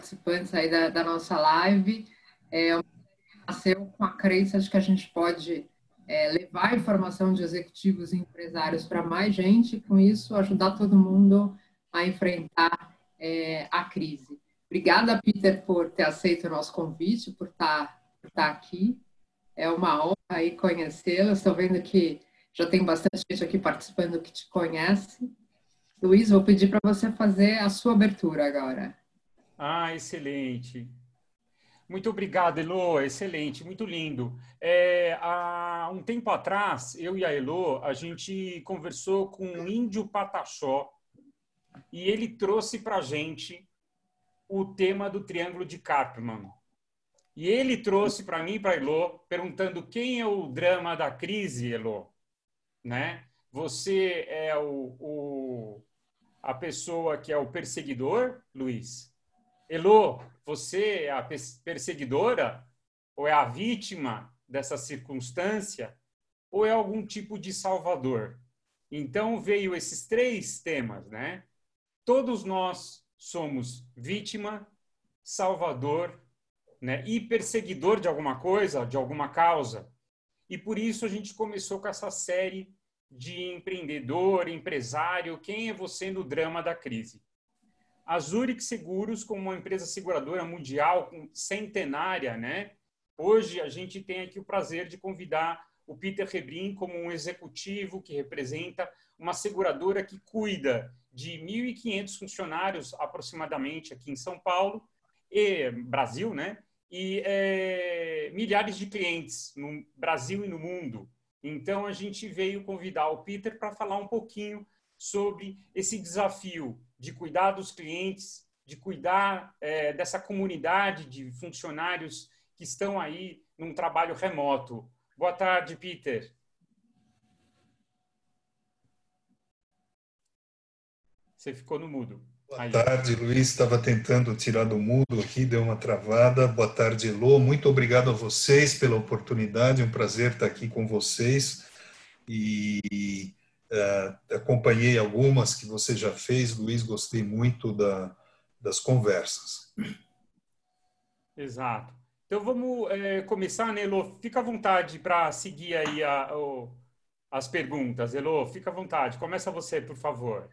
participantes aí da, da nossa live. É nasceu com a crença de que a gente pode é, levar informação de executivos e empresários para mais gente e, com isso, ajudar todo mundo a enfrentar é, a crise. Obrigada, Peter, por ter aceito o nosso convite, por estar, tá, por estar tá aqui. É uma honra aí conhecê-lo. Estou vendo que já tem bastante gente aqui participando que te conhece. Luiz, vou pedir para você fazer a sua abertura agora. Ah, excelente. Muito obrigado, Elo. Excelente, muito lindo. É, há um tempo atrás, eu e a Elo, a gente conversou com o Índio Pataxó e ele trouxe para gente o tema do Triângulo de Karpman. E ele trouxe para mim, para Elo, perguntando quem é o drama da crise, Elo, né? Você é o, o a pessoa que é o perseguidor, Luiz? Elo, você é a perseguidora? Ou é a vítima dessa circunstância? Ou é algum tipo de salvador? Então veio esses três temas, né? Todos nós somos vítima, salvador, né? E perseguidor de alguma coisa, de alguma causa. E por isso a gente começou com essa série de empreendedor, empresário, quem é você no drama da crise? A Zurich Seguros, como uma empresa seguradora mundial centenária, né? Hoje a gente tem aqui o prazer de convidar o Peter Rebrin como um executivo que representa uma seguradora que cuida de 1.500 funcionários aproximadamente aqui em São Paulo e Brasil, né? E é, milhares de clientes no Brasil e no mundo. Então, a gente veio convidar o Peter para falar um pouquinho sobre esse desafio de cuidar dos clientes, de cuidar é, dessa comunidade de funcionários que estão aí num trabalho remoto. Boa tarde, Peter. Você ficou no mudo. Boa Aí. tarde, Luiz. Estava tentando tirar do mudo aqui, deu uma travada. Boa tarde, Elô. Muito obrigado a vocês pela oportunidade. Um prazer estar aqui com vocês. E uh, acompanhei algumas que você já fez, Luiz. Gostei muito da, das conversas. Exato. Então vamos é, começar, né, Elô? Fica à vontade para seguir aí a, o, as perguntas. Elô, fica à vontade. Começa você, por favor.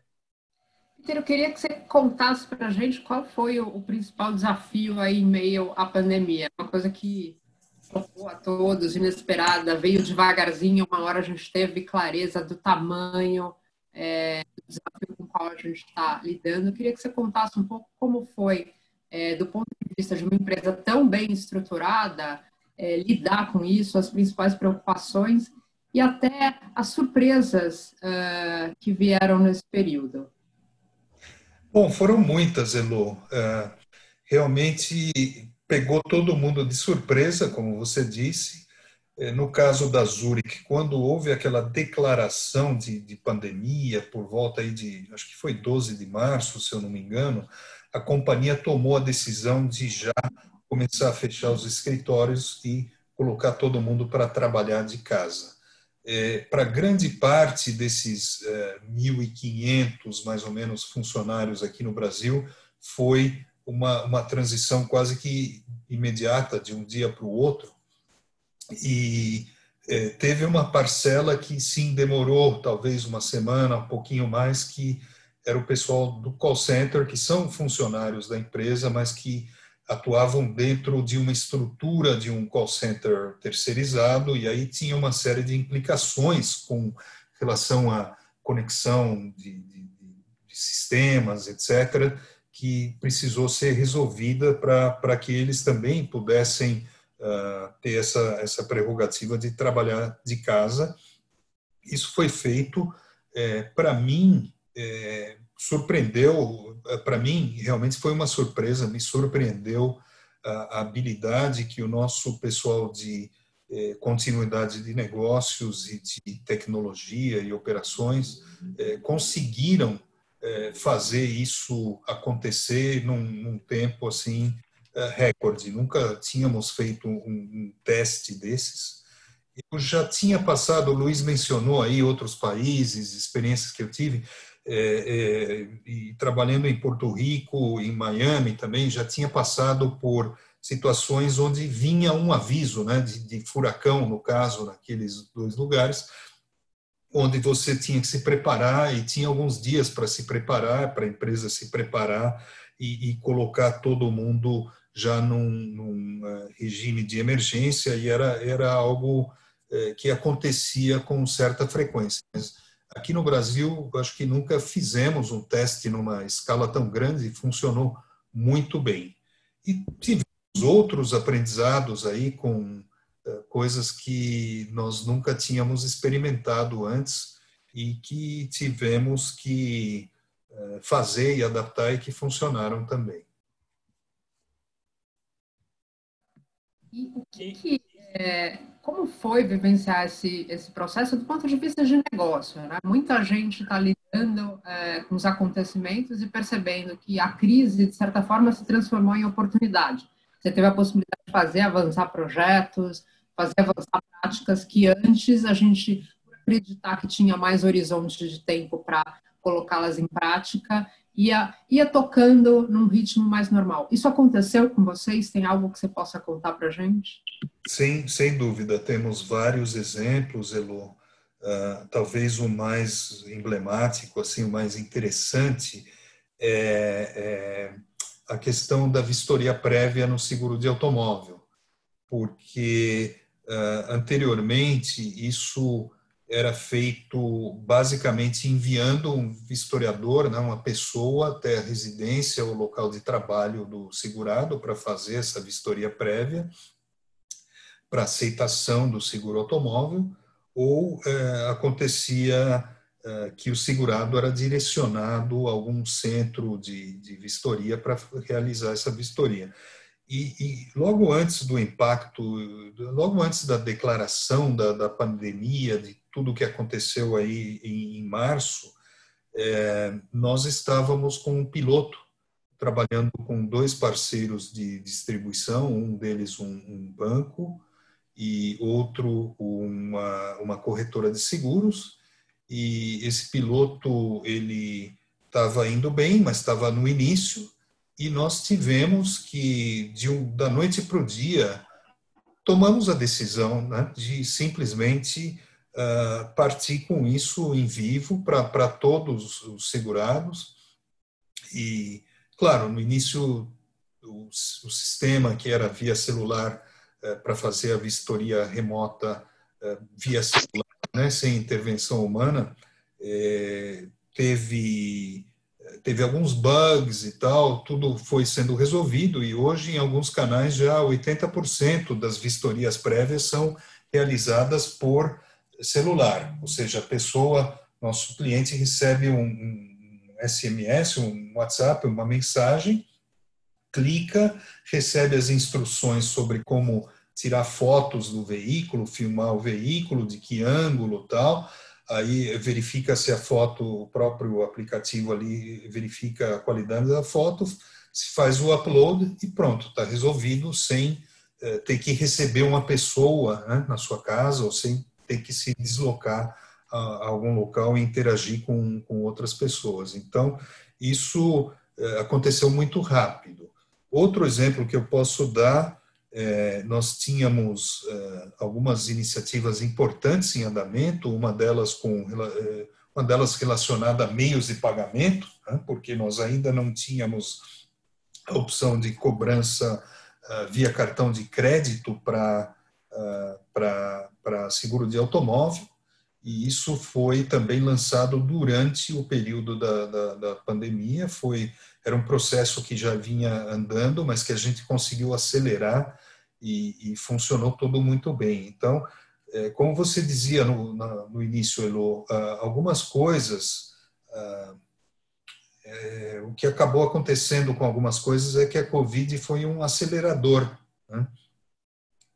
Peter, eu queria que você contasse para a gente qual foi o, o, principal desafio aí em meio à pandemia. Uma coisa que chocou a todos, inesperada, veio devagarzinho, uma hora a gente teve clareza do tamanho é, do desafio com o qual a gente está lidando. Eu queria que você contasse um pouco como foi, é, do ponto de vista de uma empresa tão bem estruturada, é, lidar com isso, as principais preocupações e até as surpresas uh, que vieram nesse período. Bom, foram muitas, Elo. Uh, realmente pegou todo mundo de surpresa, como você disse. Uh, no caso da Zurich, quando houve aquela declaração de, de, pandemia, por volta aí de, acho que foi 12 de março, se eu não me engano, a companhia tomou a decisão de já começar a fechar os escritórios e colocar todo mundo para trabalhar de casa é, para grande parte desses é, 1.500, mais ou menos, funcionários aqui no Brasil, foi uma, uma transição quase que imediata, de um dia para o outro. E é, teve uma parcela que, sim, demorou talvez uma semana, um pouquinho mais, que era o pessoal do call center, que são funcionários da empresa, mas que atuavam dentro de uma estrutura de um call center terceirizado e aí tinha uma série de implicações com relação à conexão de, de, de sistemas, etc., que precisou ser resolvida para que eles também pudessem uh, ter essa, essa prerrogativa de trabalhar de casa. Isso foi feito, é, para mim, é, surpreendeu, para mim, realmente foi uma surpresa, me surpreendeu a, habilidade que o nosso pessoal de eh, continuidade de negócios e de tecnologia e operações eh, conseguiram fazer isso acontecer num, num tempo assim recorde. Nunca tínhamos feito um, um teste desses. Eu já tinha passado, o Luiz mencionou aí outros países, experiências que eu tive. é, é, e trabalhando em Porto Rico, em Miami também, já tinha passado por situações onde vinha um aviso né, de, de furacão, no caso, naqueles dois lugares, onde você tinha que se preparar e tinha alguns dias para se preparar, para a empresa se preparar e, e, colocar todo mundo já num, num uh, regime de emergência e era, era algo uh, que acontecia com certa frequência. Mas aqui no Brasil, acho que nunca fizemos um teste numa escala tão grande e funcionou muito bem. E tivemos outros aprendizados aí com coisas que nós nunca tínhamos experimentado antes e que tivemos que fazer e adaptar e que funcionaram também. E o que, que é, como foi vivenciar esse, esse processo do ponto de vista de negócio? Né? Muita gente está lidando é, com os acontecimentos e percebendo que a crise, de certa forma, se transformou em oportunidade. Você teve a possibilidade de fazer avançar projetos, fazer avançar práticas que antes a gente, acreditar que tinha mais horizonte de tempo para colocá-las em prática, ia, ia tocando num ritmo mais normal. Isso aconteceu com vocês? Tem algo que você possa contar para gente? Sim, sem dúvida. Temos vários exemplos, Elo. Uh, talvez o mais emblemático, assim, o mais interessante é, é a questão da vistoria prévia no seguro de automóvel, porque uh, anteriormente isso era feito basicamente enviando um vistoriador, né, uma pessoa até a residência ou local de trabalho do segurado para fazer essa vistoria prévia para aceitação do seguro automóvel, ou é, acontecia é, que o segurado era direcionado a algum centro de, de vistoria para realizar essa vistoria. E, e, logo antes do impacto, logo antes da declaração da, da pandemia, de tudo o que aconteceu aí em, em março, é, nós estávamos com um piloto trabalhando com dois parceiros de distribuição, um deles um, um banco e outro uma, uma corretora de seguros. E esse piloto ele estava indo bem, mas estava no início e nós tivemos que de um, da noite para o dia tomamos a decisão né, de simplesmente uh, partir com isso em vivo para todos os segurados. E, claro, no início, o, o sistema que era via celular uh, para fazer a vistoria remota uh, via celular, né, sem intervenção humana, eh, teve teve alguns bugs e tal, tudo foi sendo resolvido e hoje em alguns canais já 80% das vistorias prévias são realizadas por celular, ou seja, a pessoa, nosso cliente recebe um, um SMS, um WhatsApp, uma mensagem, clica, recebe as instruções sobre como tirar fotos do veículo, filmar o veículo, de que ângulo tal, aí verifica se a foto, o próprio aplicativo ali verifica a qualidade da foto, se faz o upload e pronto, está resolvido sem eh, ter que receber uma pessoa né, na sua casa ou sem ter que se deslocar a, a algum local e interagir com, com outras pessoas. Então, isso é, aconteceu muito rápido. Outro exemplo que eu posso dar, é, nós tínhamos é, algumas iniciativas importantes em andamento, uma delas com é, uma delas relacionada a meios de pagamento, né, porque nós ainda não tínhamos a opção de cobrança via cartão de crédito para para seguro de automóvel, e isso foi também lançado durante o período da, da, da, pandemia. Foi era um processo que já vinha andando, mas que a gente conseguiu acelerar e, e funcionou tudo muito bem. Então, é, como você dizia no, na, no início, Elo, ah, algumas coisas, ah, é, o que acabou acontecendo com algumas coisas é que a Covid foi um acelerador. Né?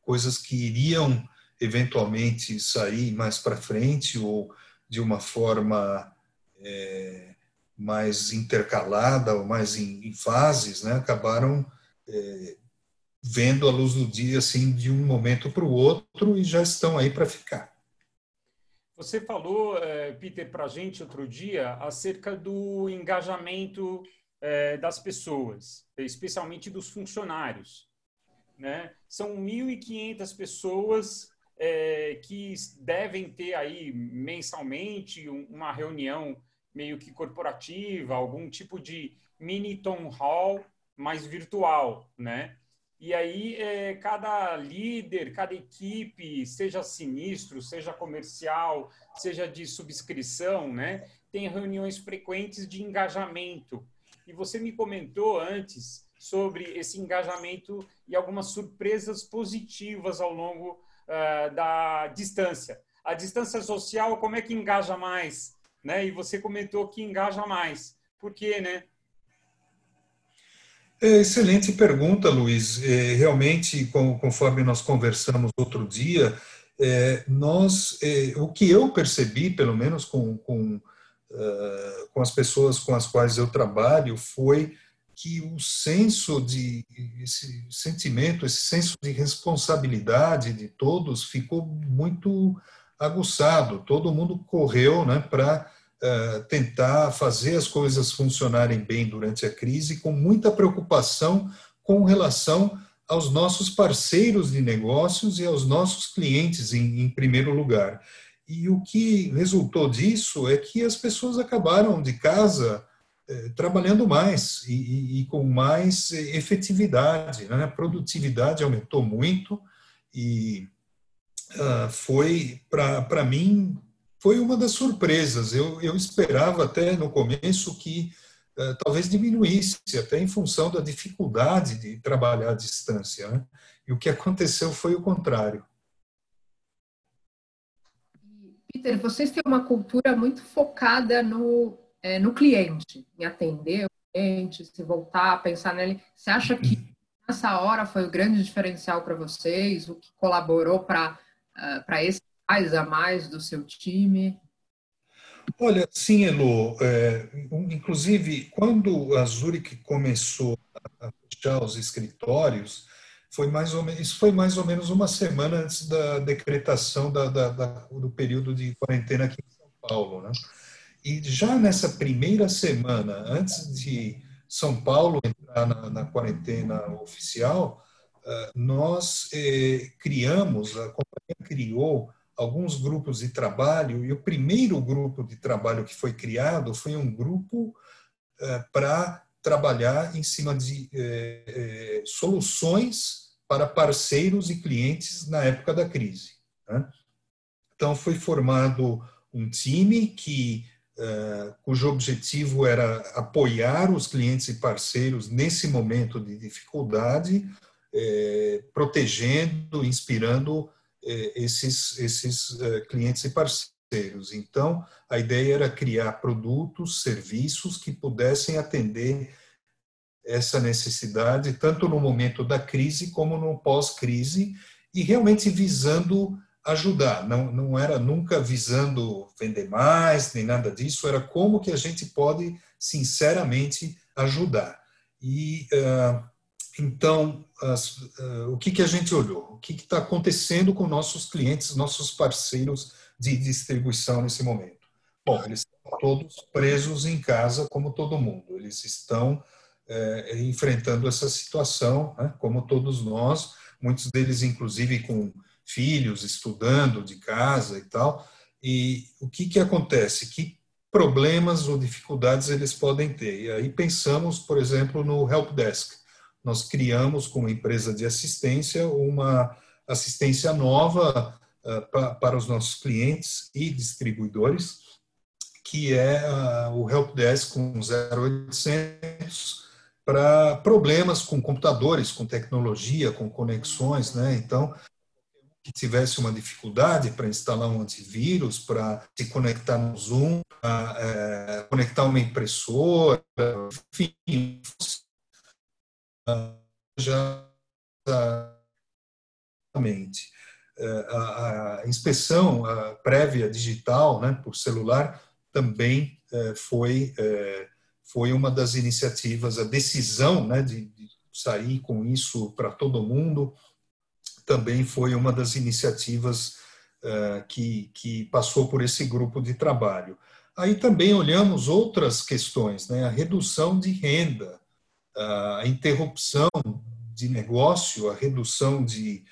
Coisas que iriam eventualmente sair mais para frente ou de uma forma é, mais intercalada ou mais em, em fases, né, acabaram é, vendo a luz do dia assim de um momento para o outro e já estão aí para ficar. Você falou, eh, Peter, para a gente outro dia acerca do engajamento eh, das pessoas, especialmente dos funcionários. Né? São 1.500 pessoas é, que devem ter aí mensalmente uma reunião meio que corporativa, algum tipo de mini town hall mais virtual, né? E aí é, cada líder, cada equipe, seja sinistro, seja comercial, seja de subscrição, né? Tem reuniões frequentes de engajamento. E você me comentou antes sobre esse engajamento e algumas surpresas positivas ao longo uh, da distância. A distância social, como é que engaja mais? Né? E você comentou que engaja mais. Por quê, né? É, excelente pergunta, Luiz. É, realmente, conforme nós conversamos outro dia, é, nós, o que eu percebi, pelo menos com, com, com as pessoas com as quais eu trabalho, foi que o senso de esse sentimento, esse senso de responsabilidade de todos ficou muito aguçado. Todo mundo correu, né, para uh, tentar fazer as coisas funcionarem bem durante a crise, com muita preocupação com relação aos nossos parceiros de negócios e aos nossos clientes em, em primeiro lugar. E o que resultou disso é que as pessoas acabaram de casa é, trabalhando mais e, e, e, com mais efetividade. Né? A produtividade aumentou muito e uh, foi, para mim, foi uma das surpresas. Eu, eu esperava até no começo que uh, talvez diminuísse, até em função da dificuldade de trabalhar à distância. Né? E o que aconteceu foi o contrário. Peter, vocês têm uma cultura muito focada no é, no cliente, em atender o cliente, se voltar a pensar nele. Você acha que nessa hora foi o grande diferencial para vocês, o que colaborou para uh, para esse mais a mais do seu time? Olha, sim, Elo. É, inclusive, quando a Zurich começou a fechar os escritórios, foi mais ou menos, isso foi mais ou menos uma semana antes da decretação da, da, da, do período de quarentena aqui em São Paulo, né? E já nessa primeira semana, antes de São Paulo entrar na, na quarentena oficial, uh, nós eh, criamos, a companhia criou alguns grupos de trabalho, e o primeiro grupo de trabalho que foi criado foi um grupo uh, para trabalhar em cima de eh, eh, soluções para parceiros e clientes na época da crise. Né? Então, foi formado um time que eh, cujo objetivo era apoiar os clientes e parceiros nesse momento de dificuldade, eh, protegendo, inspirando eh, esses, esses clientes e parceiros. Então, a ideia era criar produtos, serviços que pudessem atender essa necessidade, tanto no momento da crise como no pós-crise, e realmente visando ajudar, não, não era nunca visando vender mais, nem nada disso, era como que a gente pode, sinceramente, ajudar. E, uh, então, as, uh, o que, que a gente olhou? O que está acontecendo com nossos clientes, nossos parceiros de distribuição nesse momento? Bom, eles estão todos presos em casa, como todo mundo. Eles estão uh, enfrentando essa situação, né, como todos nós, muitos deles, inclusive, com filhos estudando de casa e tal. E o que, que acontece? Que problemas ou dificuldades eles podem ter? E aí pensamos, por exemplo, no Help Desk. Nós criamos, com uma empresa de assistência, uma assistência nova uh, para os nossos clientes e distribuidores, que é uh, o Help Desk com 0800 para problemas com computadores, com tecnologia, com conexões, né? Então, que tivesse uma dificuldade para instalar um antivírus, para se conectar no Zoom, para é, conectar uma impressora, enfim, já. É, a, a inspeção a prévia digital né, por celular também é, foi, é, foi uma das iniciativas, a decisão né, de, de sair com isso para todo mundo, também foi uma das iniciativas que, que passou por esse grupo de trabalho. Aí também olhamos outras questões, né? a redução de renda, a interrupção de negócio, a redução de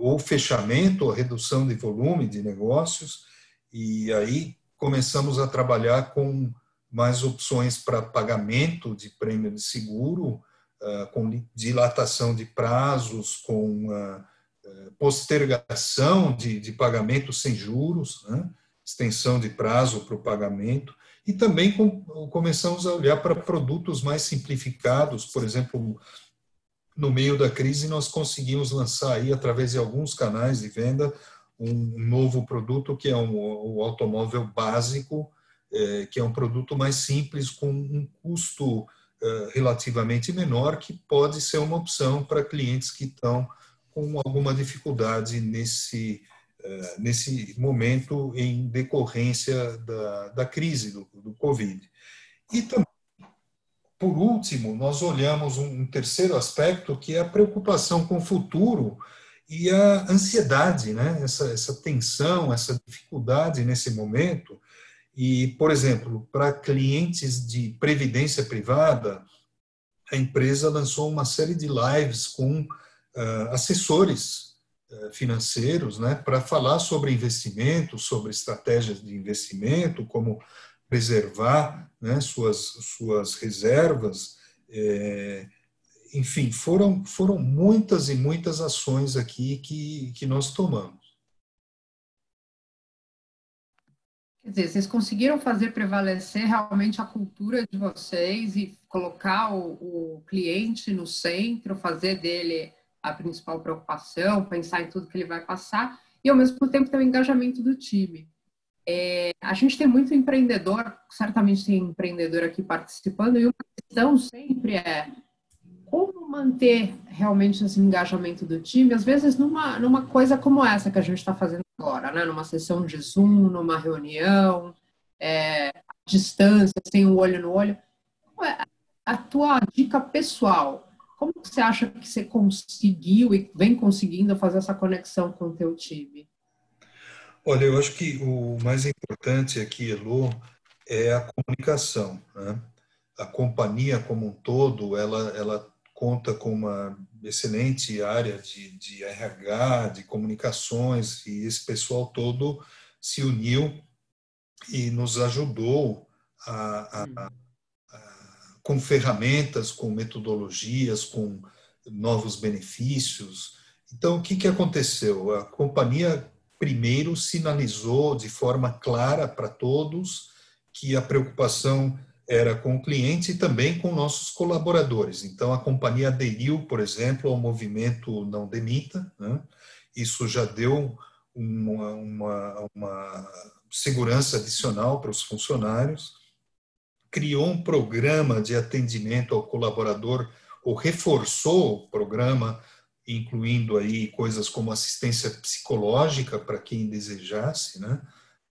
ou fechamento, ou redução de volume de negócios, e aí começamos a trabalhar com mais opções para pagamento de prêmio de seguro, com dilatação de prazos, com postergação de, de pagamento sem juros, né? extensão de prazo para o pagamento, e também com, começamos a olhar para produtos mais simplificados, por exemplo, no meio da crise nós conseguimos lançar aí através de alguns canais de venda um novo produto que é um, o automóvel básico, é, que é um produto mais simples com um custo é, relativamente menor que pode ser uma opção para clientes que estão com alguma dificuldade nesse nesse momento em decorrência da, da crise do, do Covid. E também, por último, nós olhamos um, terceiro aspecto que é a preocupação com o futuro e a ansiedade, né? essa, essa tensão, essa dificuldade nesse momento. E, por exemplo, para clientes de previdência privada, a empresa lançou uma série de lives com uh, assessores eh, financeiros, né, para falar sobre investimento, sobre estratégias de investimento, como preservar né, suas, suas reservas. É, enfim, foram, foram muitas e muitas ações aqui que, que nós tomamos. Quer dizer, vocês conseguiram fazer prevalecer realmente a cultura de vocês e colocar o, o cliente no centro, fazer dele a principal preocupação, pensar em tudo que ele vai passar, e ao mesmo tempo ter o engajamento do time. É, a gente tem muito empreendedor, certamente tem empreendedor aqui participando, e uma questão sempre é como manter realmente esse engajamento do time, às vezes numa, numa coisa como essa que a gente está fazendo agora, né? numa sessão de Zoom, numa reunião, é, à distância, sem o olho no olho. Qual é a tua dica pessoal como você acha que você conseguiu e vem conseguindo fazer essa conexão com o teu time? Olha, eu acho que o mais importante aqui, Elo, é a comunicação. Né? A companhia como um todo, ela, ela conta com uma excelente área de, de RH, de comunicações, e esse pessoal todo se uniu e nos ajudou a, a, com ferramentas, com metodologias, com novos benefícios. Então, o que, que aconteceu? A companhia primeiro sinalizou de forma clara para todos que a preocupação era com o cliente e também com nossos colaboradores. Então, a companhia aderiu, por exemplo, ao movimento Não Demita. Né? Isso já deu uma, uma, uma segurança adicional para os funcionários criou um programa de atendimento ao colaborador ou reforçou o programa, incluindo aí coisas como assistência psicológica para quem desejasse, né?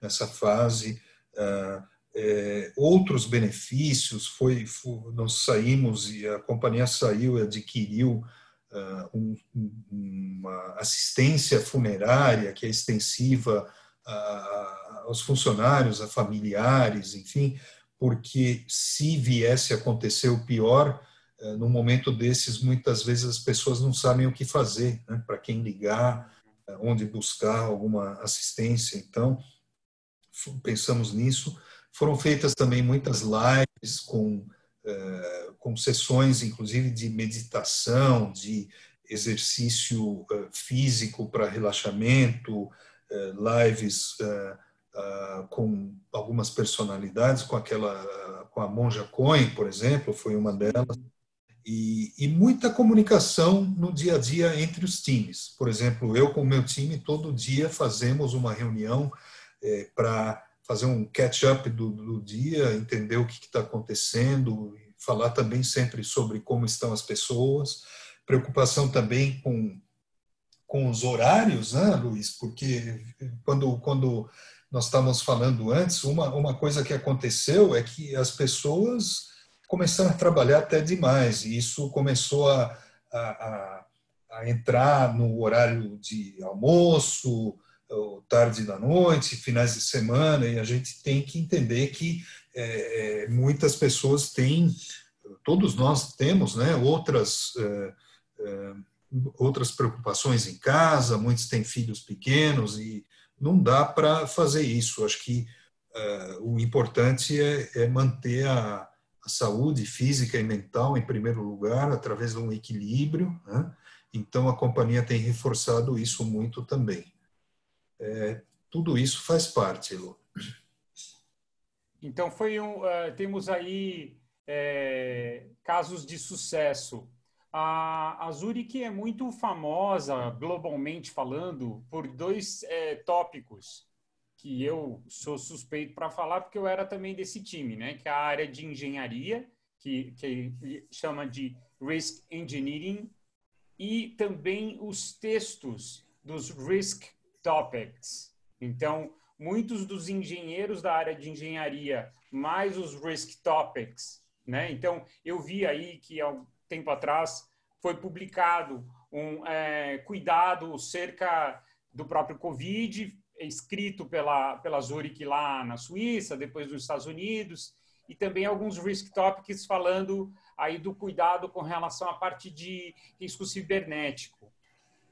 Nessa fase, uh, é, outros benefícios foi, foi, nós saímos e a companhia saiu e adquiriu uh, um, uma assistência funerária que é extensiva a, aos funcionários, a familiares, enfim, porque se viesse a acontecer o pior, eh, no momento desses, muitas vezes as pessoas não sabem o que fazer, né? para quem ligar, eh, onde buscar alguma assistência. Então, pensamos nisso. Foram feitas também muitas lives com, eh, com sessões, inclusive, de meditação, de exercício físico para relaxamento, lives uh, com algumas personalidades, com aquela, com a Monja Cohen, por exemplo, foi uma delas, e, e, muita comunicação no dia a dia entre os times. Por exemplo, eu com o meu time, todo dia fazemos uma reunião é, para fazer um catch-up do, do, dia, entender o que está acontecendo, falar também sempre sobre como estão as pessoas, preocupação também com, com os horários, né, Luiz? Porque quando, quando nós estávamos falando antes, uma, uma coisa que aconteceu é que as pessoas começaram a trabalhar até demais, e isso começou a, a, a entrar no horário de almoço, tarde da noite, finais de semana, e a gente tem que entender que é, muitas pessoas têm, todos nós temos, né, outras é, é, outras preocupações em casa, muitos têm filhos pequenos e não dá para fazer isso. Acho que uh, o importante é, é manter a, a, saúde física e mental em primeiro lugar, através de um equilíbrio. Né? Então, a companhia tem reforçado isso muito também. É, tudo isso faz parte, Elo. Então, foi um, uh, temos aí é, casos de sucesso a, a Zurich é muito famosa, globalmente falando, por dois é, tópicos que eu sou suspeito para falar, porque eu era também desse time, né? que é a área de engenharia, que, que chama de Risk Engineering, e também os textos dos Risk Topics. Então, muitos dos engenheiros da área de engenharia, mais os Risk Topics, né? Então, eu vi aí que tempo atrás foi publicado um é, cuidado cerca do próprio Covid, escrito pela, pela Zurich lá na Suíça, depois nos Estados Unidos, e também alguns risk topics falando aí do cuidado com relação à parte de risco cibernético.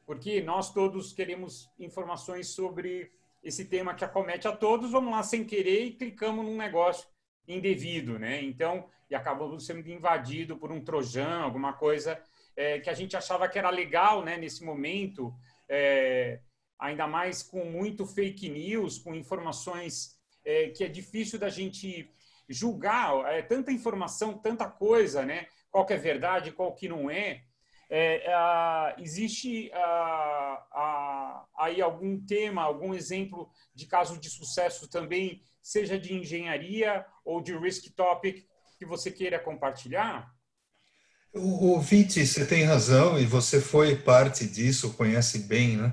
Porque nós todos queremos informações sobre esse tema que acomete a todos, vamos lá sem querer e clicamos num negócio indevido, né? Então, e acabamos sendo invadido por um trojan, alguma coisa é, que a gente achava que era legal, né, nesse momento, é, ainda mais com muito fake news, com informações é, que é difícil da gente julgar, é tanta informação, tanta coisa, né? Qual que é verdade, qual que não é. é existe aí algum tema, algum exemplo de caso de sucesso também, seja de engenharia ou de risk topic, que você queira compartilhar? O, Viti, você tem razão e você foi parte disso, conhece bem, né?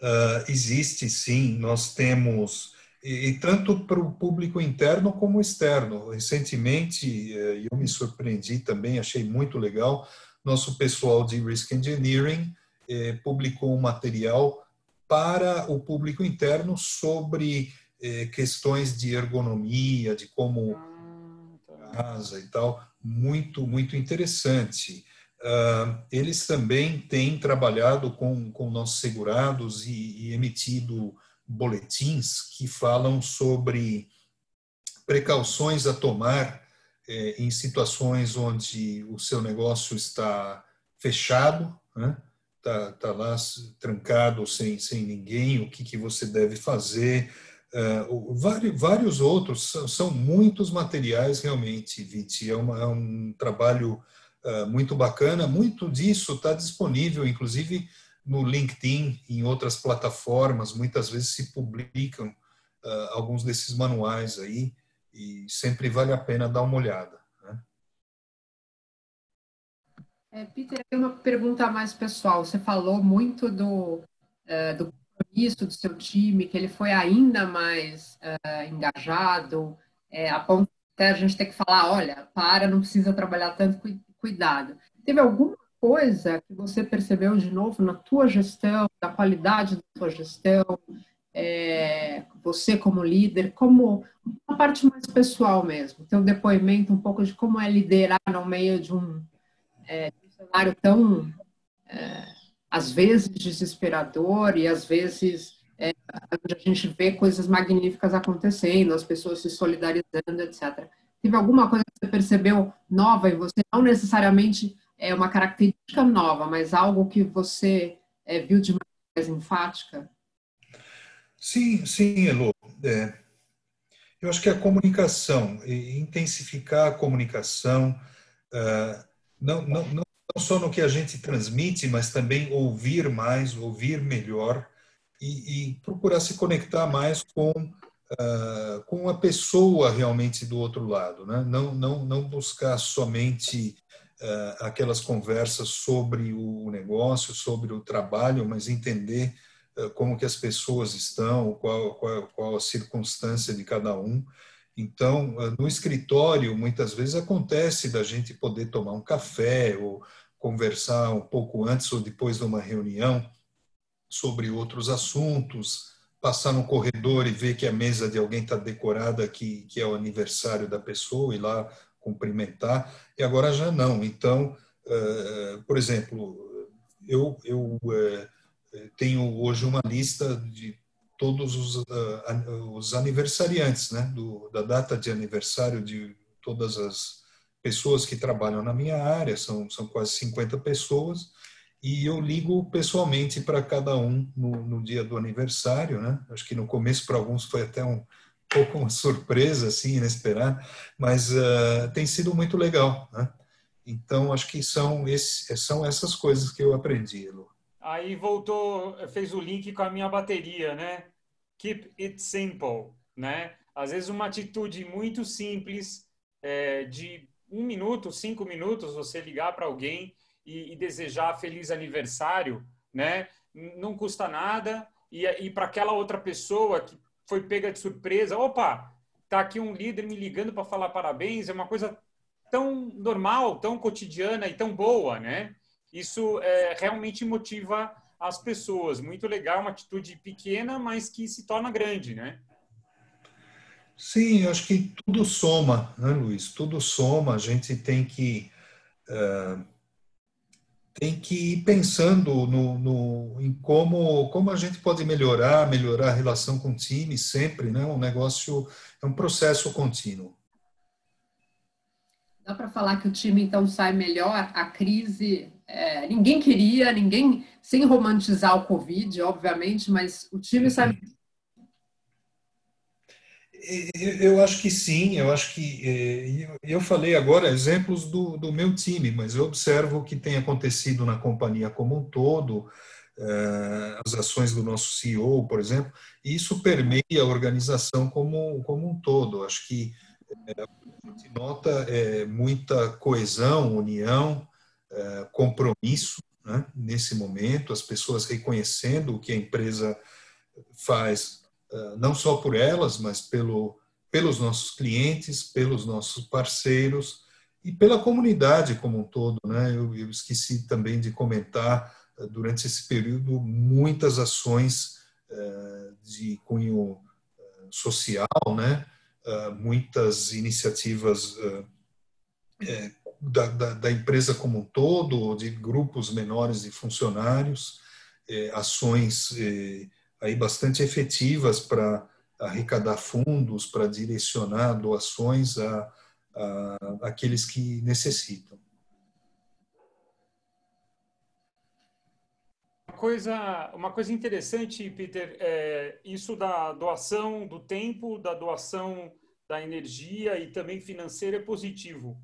Uh, existe sim, nós temos, e, e tanto para o público interno como externo. Recentemente, uh, eu me surpreendi também, achei muito legal, nosso pessoal de Risk Engineering uh, publicou um material para o público interno sobre eh, questões de ergonomia, de como. Casa e tal muito, muito interessante. Uh, eles também têm trabalhado com, com nossos segurados e, e emitido boletins que falam sobre precauções a tomar eh, em situações onde o seu negócio está fechado, né? Tá, tá lá trancado sem, sem ninguém, o que, que você deve fazer, Uh, vários, outros, são, muitos materiais realmente, Viti. É, uma, é um trabalho uh, muito bacana. Muito disso está disponível, inclusive no LinkedIn, em outras plataformas. Muitas vezes se publicam uh, alguns desses manuais aí e sempre vale a pena dar uma olhada. Né? É, Peter, uma pergunta mais pessoal. Você falou muito do, do compromisso do seu time, que ele foi ainda mais uh, engajado, é, a ponto até a gente ter que falar, olha, para, não precisa trabalhar tanto, cuidado. Teve alguma coisa que você percebeu de novo na tua gestão, da qualidade da tua gestão, é, você como líder, como uma parte mais pessoal mesmo, teu depoimento um pouco de como é liderar no meio de um, é, de um cenário tão é, às vezes desesperador e às vezes é, a gente vê coisas magníficas acontecendo, as pessoas se solidarizando, etc. Teve alguma coisa que você percebeu nova em você? Não necessariamente é uma característica nova, mas algo que você é, viu de mais enfática? Sim, sim, Elo. É, eu acho que a comunicação, intensificar a comunicação, uh, não, não, não não só no que a gente transmite, mas também ouvir mais, ouvir melhor e, e procurar se conectar mais com uh, com a pessoa realmente do outro lado, né? Não não não buscar somente uh, aquelas conversas sobre o negócio, sobre o trabalho, mas entender uh, como que as pessoas estão, qual, qual qual a circunstância de cada um então, ah, no escritório, muitas vezes acontece da gente poder tomar um café ou conversar um pouco antes ou depois de uma reunião sobre outros assuntos, passar no corredor e ver que a mesa de alguém está decorada, que, que é o aniversário da pessoa, e lá cumprimentar, e agora já não. Então, uh, por exemplo, eu, eu uh, tenho hoje uma lista de todos os, uh, os aniversariantes, né, do, da data de aniversário de todas as pessoas que trabalham na minha área, são, são quase 50 pessoas, e eu ligo pessoalmente para cada um no, no, dia do aniversário, né? Acho que no começo para alguns foi até um pouco uma surpresa, assim, inesperada, mas uh, tem sido muito legal, né? Então, acho que são, esse, são essas coisas que eu aprendi, Lu. Aí voltou, fez o link com a minha bateria, né? Keep it simple, né? Às vezes uma atitude muito simples, é, de um minuto, cinco minutos, você ligar para alguém e, e, desejar feliz aniversário, né? Não custa nada. E, e para aquela outra pessoa que foi pega de surpresa, opa, tá aqui um líder me ligando para falar parabéns, é uma coisa tão normal, tão cotidiana e tão boa, né? Isso é, realmente motiva as pessoas. Muito legal, uma atitude pequena, mas que se torna grande, né? Sim, acho que tudo soma, né, Luiz? Tudo soma. A gente tem que uh, tem que ir pensando no, no, em como como a gente pode melhorar, melhorar a relação com o time sempre, né? Um negócio é um processo contínuo. Dá para falar que o time então sai melhor? A crise é, ninguém queria, ninguém sem romantizar o Covid, obviamente, mas o time sai eu acho que sim, eu acho que. Eu falei agora exemplos do, do meu time, mas eu observo o que tem acontecido na companhia como um todo, é, as ações do nosso CEO, por exemplo, e isso permeia a organização como, como um todo. Acho que a gente nota é, muita coesão, união, compromisso né, nesse momento, as pessoas reconhecendo o que a empresa faz não só por elas, mas pelo, pelos nossos clientes, pelos nossos parceiros e pela comunidade como um todo. Né? Eu, eu esqueci também de comentar, durante esse período, muitas ações de cunho social, né? Muitas iniciativas é, da, da, da, empresa como um todo, de grupos menores de funcionários, é, ações é, aí bastante efetivas para arrecadar fundos, para direcionar doações a, a aqueles que necessitam. Uma coisa, uma coisa interessante, Peter, é isso da doação do tempo, da doação da energia e também financeira é positivo.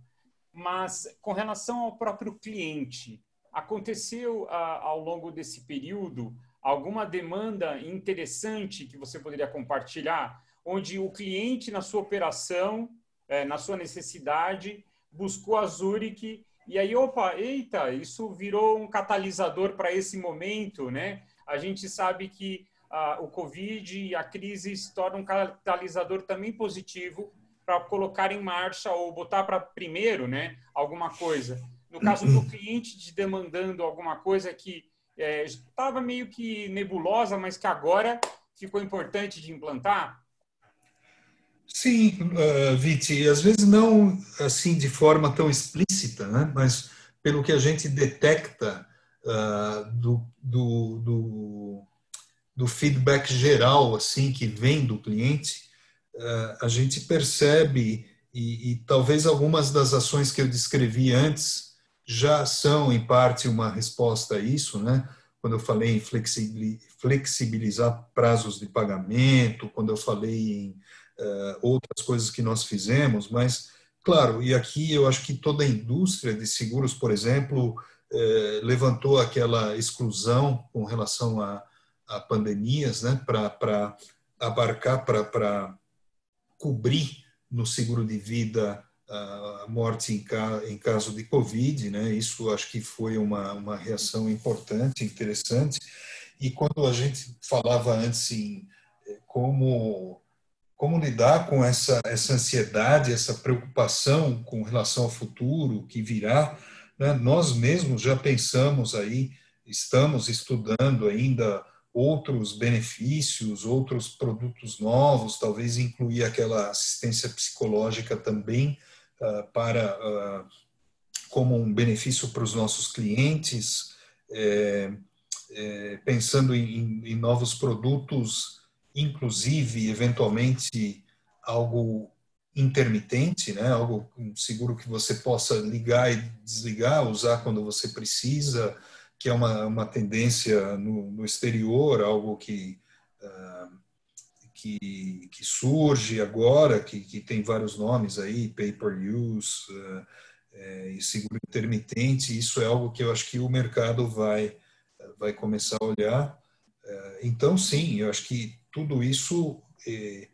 Mas com relação ao próprio cliente, aconteceu ao longo desse período alguma demanda interessante que você poderia compartilhar, onde o cliente, na sua operação, é, na sua necessidade, buscou a Zurich e aí, opa, eita, isso virou um catalisador para esse momento, né? A gente sabe que ah, o Covid e a crise se tornam um catalisador também positivo para colocar em marcha ou botar para primeiro, né, alguma coisa. No caso do cliente de demandando alguma coisa que é, estava meio que nebulosa, mas que agora ficou importante de implantar? Sim, uh, Viti, às vezes não assim de forma tão explícita, né? mas pelo que a gente detecta uh, do, do, do, do, feedback geral assim que vem do cliente, uh, a gente percebe e, e talvez algumas das ações que eu descrevi antes já são, em parte, uma resposta a isso, né? quando eu falei em flexibilizar prazos de pagamento, quando eu falei em uh, outras coisas que nós fizemos, mas, claro, e aqui eu acho que toda a indústria de seguros, por exemplo, uh, levantou aquela exclusão com relação a, a pandemias, né, para abarcar, para cobrir no seguro de vida a morte em, ca, em caso de Covid, né? Isso acho que foi uma, uma reação importante, interessante. E quando a gente falava antes em eh, como como lidar com essa essa ansiedade, essa preocupação com relação ao futuro que virá, né? nós mesmos já pensamos aí, estamos estudando ainda outros benefícios, outros produtos novos, talvez incluir aquela assistência psicológica também uh, para uh, como um benefício para os nossos clientes, é, é, pensando em, em, novos produtos, inclusive eventualmente algo intermitente, né? algo um seguro que você possa ligar e desligar, usar quando você precisa, que é uma, uma tendência no, no exterior, algo que, uh, que, que, surge agora, que, que, tem vários nomes aí, pay-per-use uh, é, e seguro intermitente, isso é algo que eu acho que o mercado vai, vai começar a olhar. Uh, então, sim, eu acho que tudo isso é,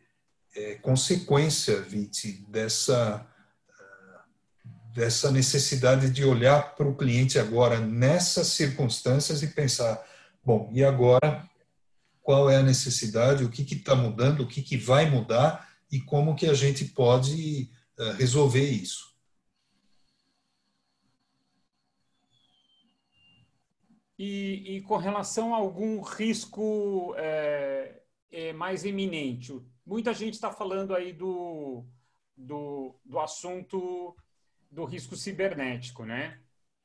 é consequência, Viti, dessa dessa necessidade de olhar para o cliente agora nessas circunstâncias e pensar, bom, e agora qual é a necessidade, o que está mudando, o que, que vai mudar e como que a gente pode uh, resolver isso. E, e, com relação a algum risco é, é mais eminente, muita gente está falando aí do, do, do assunto do risco cibernético, né?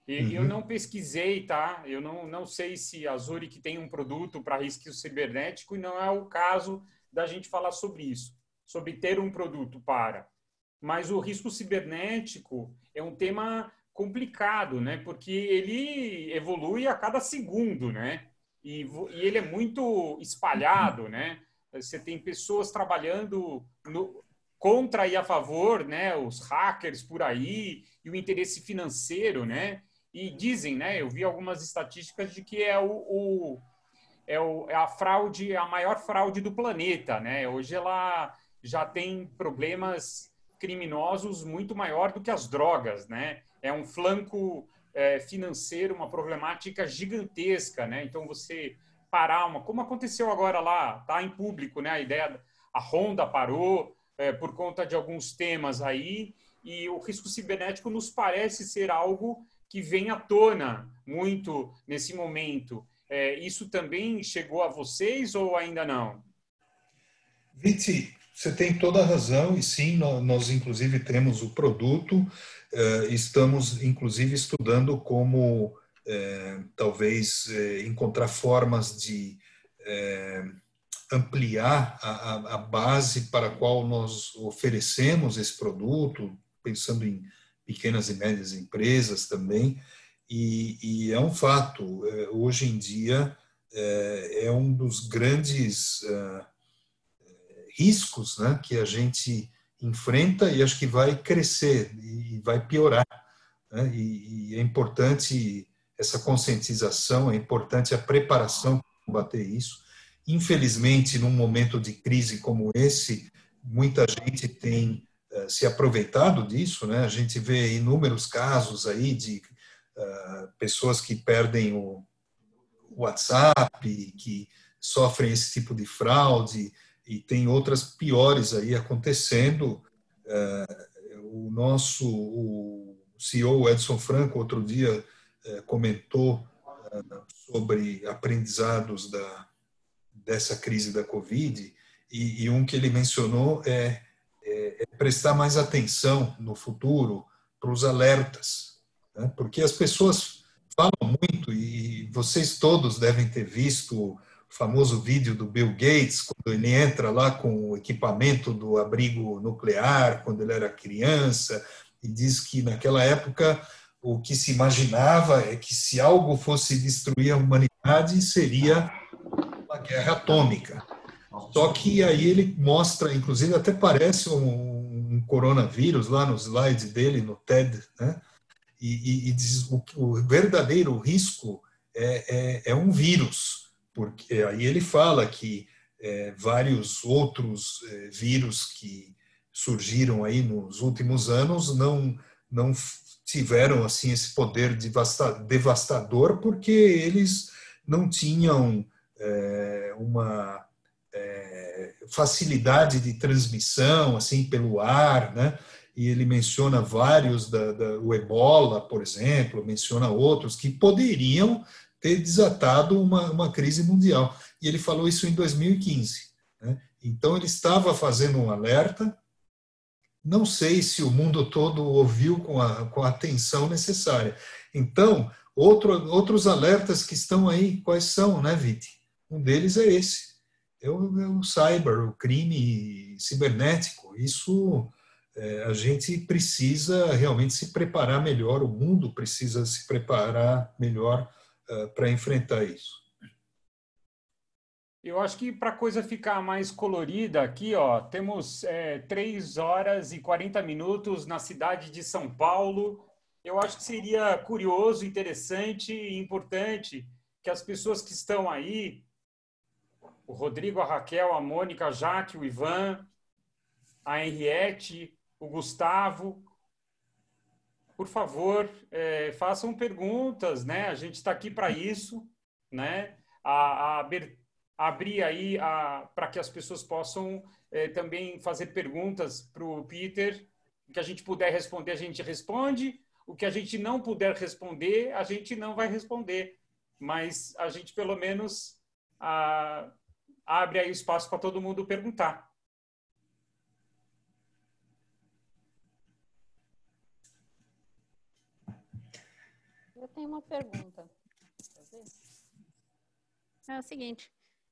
E uhum. eu não pesquisei, tá? Eu não, não sei se a Zurich tem um produto para risco cibernético e não é o caso da gente falar sobre isso, sobre ter um produto para. Mas o risco cibernético é um tema complicado, né? Porque ele evolui a cada segundo, né? E, e ele é muito espalhado, né? Você tem pessoas trabalhando no, contra e a favor, né, os hackers por aí e o interesse financeiro, né? E dizem, né, eu vi algumas estatísticas de que é o, o é, o, é a fraude, a maior fraude do planeta, né? Hoje ela já tem problemas criminosos muito maior do que as drogas, né? É um flanco é, financeiro, uma problemática gigantesca, né? Então você parar uma, como aconteceu agora lá, tá em público, né? A ideia, a Honda parou, é, por conta de alguns temas aí, e o risco cibernético nos parece ser algo que vem à tona muito nesse momento. É, isso também chegou a vocês ou ainda não? Viti, você tem toda a razão, e sim, nós, inclusive temos o produto, é, estamos inclusive estudando como é, talvez é, encontrar formas de ampliar a, a, base para a qual nós oferecemos esse produto, pensando em pequenas e médias empresas também, e, e é um fato, é, hoje em dia é, é um dos grandes uh, riscos né, que a gente enfrenta e acho que vai crescer e vai piorar. Né? E, e, é importante essa conscientização, é importante a preparação para combater isso. Infelizmente, num momento de crise como esse, muita gente tem se aproveitado disso, né? A gente vê inúmeros casos aí de uh, pessoas que perdem o WhatsApp, que sofrem esse tipo de fraude, e tem outras piores aí acontecendo. Uh, o nosso o CEO Edson Franco outro dia comentou sobre aprendizados da dessa crise da Covid, e, e um que ele mencionou é, é, é, prestar mais atenção no futuro para os alertas, né? porque as pessoas falam muito, e vocês todos devem ter visto o famoso vídeo do Bill Gates, quando ele entra lá com o equipamento do abrigo nuclear, quando ele era criança, e diz que naquela época o que se imaginava é que se algo fosse destruir a humanidade seria uma guerra atômica. Só que aí ele mostra, inclusive até parece um, um coronavírus lá no slide dele, no TED, né? E, e, e diz o, o, verdadeiro risco é, é, é, um vírus, porque aí ele fala que é, vários outros é, vírus que surgiram aí nos últimos anos não não tiveram assim esse poder devastador porque eles não tinham é, uma é, facilidade de transmissão assim pelo ar, né? E ele menciona vários da, da, o Ebola, por exemplo, menciona outros que poderiam ter desatado uma, uma crise mundial. E ele falou isso em 2015. Né? Então, ele estava fazendo um alerta. Não sei se o mundo todo ouviu com a, com a atenção necessária. Então, outro, outros alertas que estão aí, quais são, né, Viti? Um deles é esse. É o, é o cyber, o crime cibernético. Isso é, a gente precisa realmente se preparar melhor, o mundo precisa se preparar melhor uh, para enfrentar isso. Eu acho que para a coisa ficar mais colorida aqui, ó, temos é, 3 horas e 40 minutos na cidade de São Paulo. Eu acho que seria curioso, interessante e importante que as pessoas que estão aí, o Rodrigo, a Raquel, a Mônica, a Jaque, o Ivan, a Henriette, o Gustavo. Por favor, é, façam perguntas, né? A gente está aqui para isso, né? A, a, abrir aí para que as pessoas possam é, também fazer perguntas para o Peter. O que a gente puder responder, a gente responde. O que a gente não puder responder, a gente não vai responder. Mas a gente, pelo menos, a, abre aí espaço para todo mundo perguntar. Eu tenho uma pergunta. É o seguinte,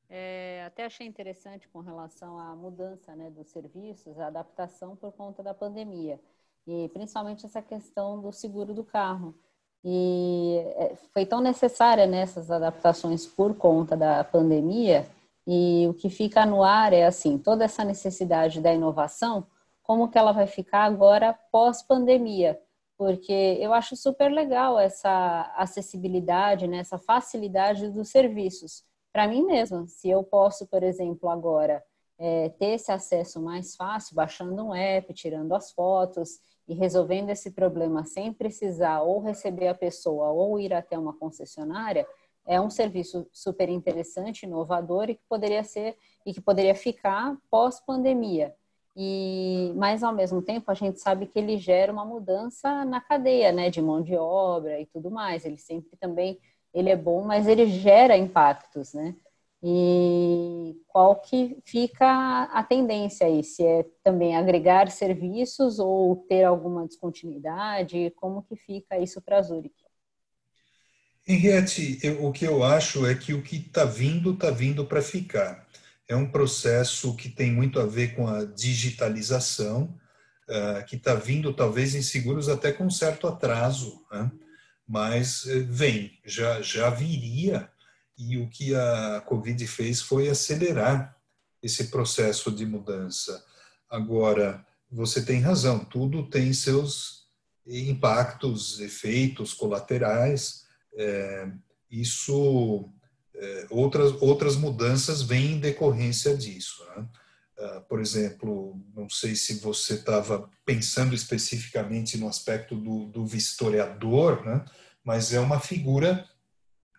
é, até achei interessante com relação à mudança né, dos serviços, a adaptação por conta da pandemia, e principalmente essa questão do seguro do carro. E é, foi tão necessária nessas né, adaptações por conta da pandemia, e o que fica no ar é assim, toda essa necessidade da inovação, como que ela vai ficar agora pós-pandemia? porque eu acho super legal essa acessibilidade, né, essa facilidade dos serviços. Para mim mesmo, se eu posso, por exemplo, agora é, ter esse acesso mais fácil, baixando um app, tirando as fotos e resolvendo esse problema sem precisar ou receber a pessoa ou ir até uma concessionária, é um serviço super interessante, inovador e que poderia ser e que poderia ficar pós-pandemia. E, mas ao mesmo tempo a gente sabe que ele gera uma mudança na cadeia, né, de mão de obra e tudo mais. Ele sempre também ele é bom, mas ele gera impactos, né? E qual que fica a tendência aí? Se é também agregar serviços ou ter alguma descontinuidade? Como que fica isso para a Zurich? Henriette, eu, o que eu acho é que o que está vindo, está vindo para ficar é um processo que tem muito a ver com a digitalização, uh, que está vindo talvez em seguros até com um certo atraso, né? mas uh, vem, já, já viria, e o que a Covid fez foi acelerar esse processo de mudança. Agora, você tem razão, tudo tem seus impactos, efeitos colaterais, é, isso é, outras, outras mudanças vêm em decorrência disso. Né? Ah, por exemplo, não sei se você estava pensando especificamente no aspecto do, do vistoriador, né? mas é uma figura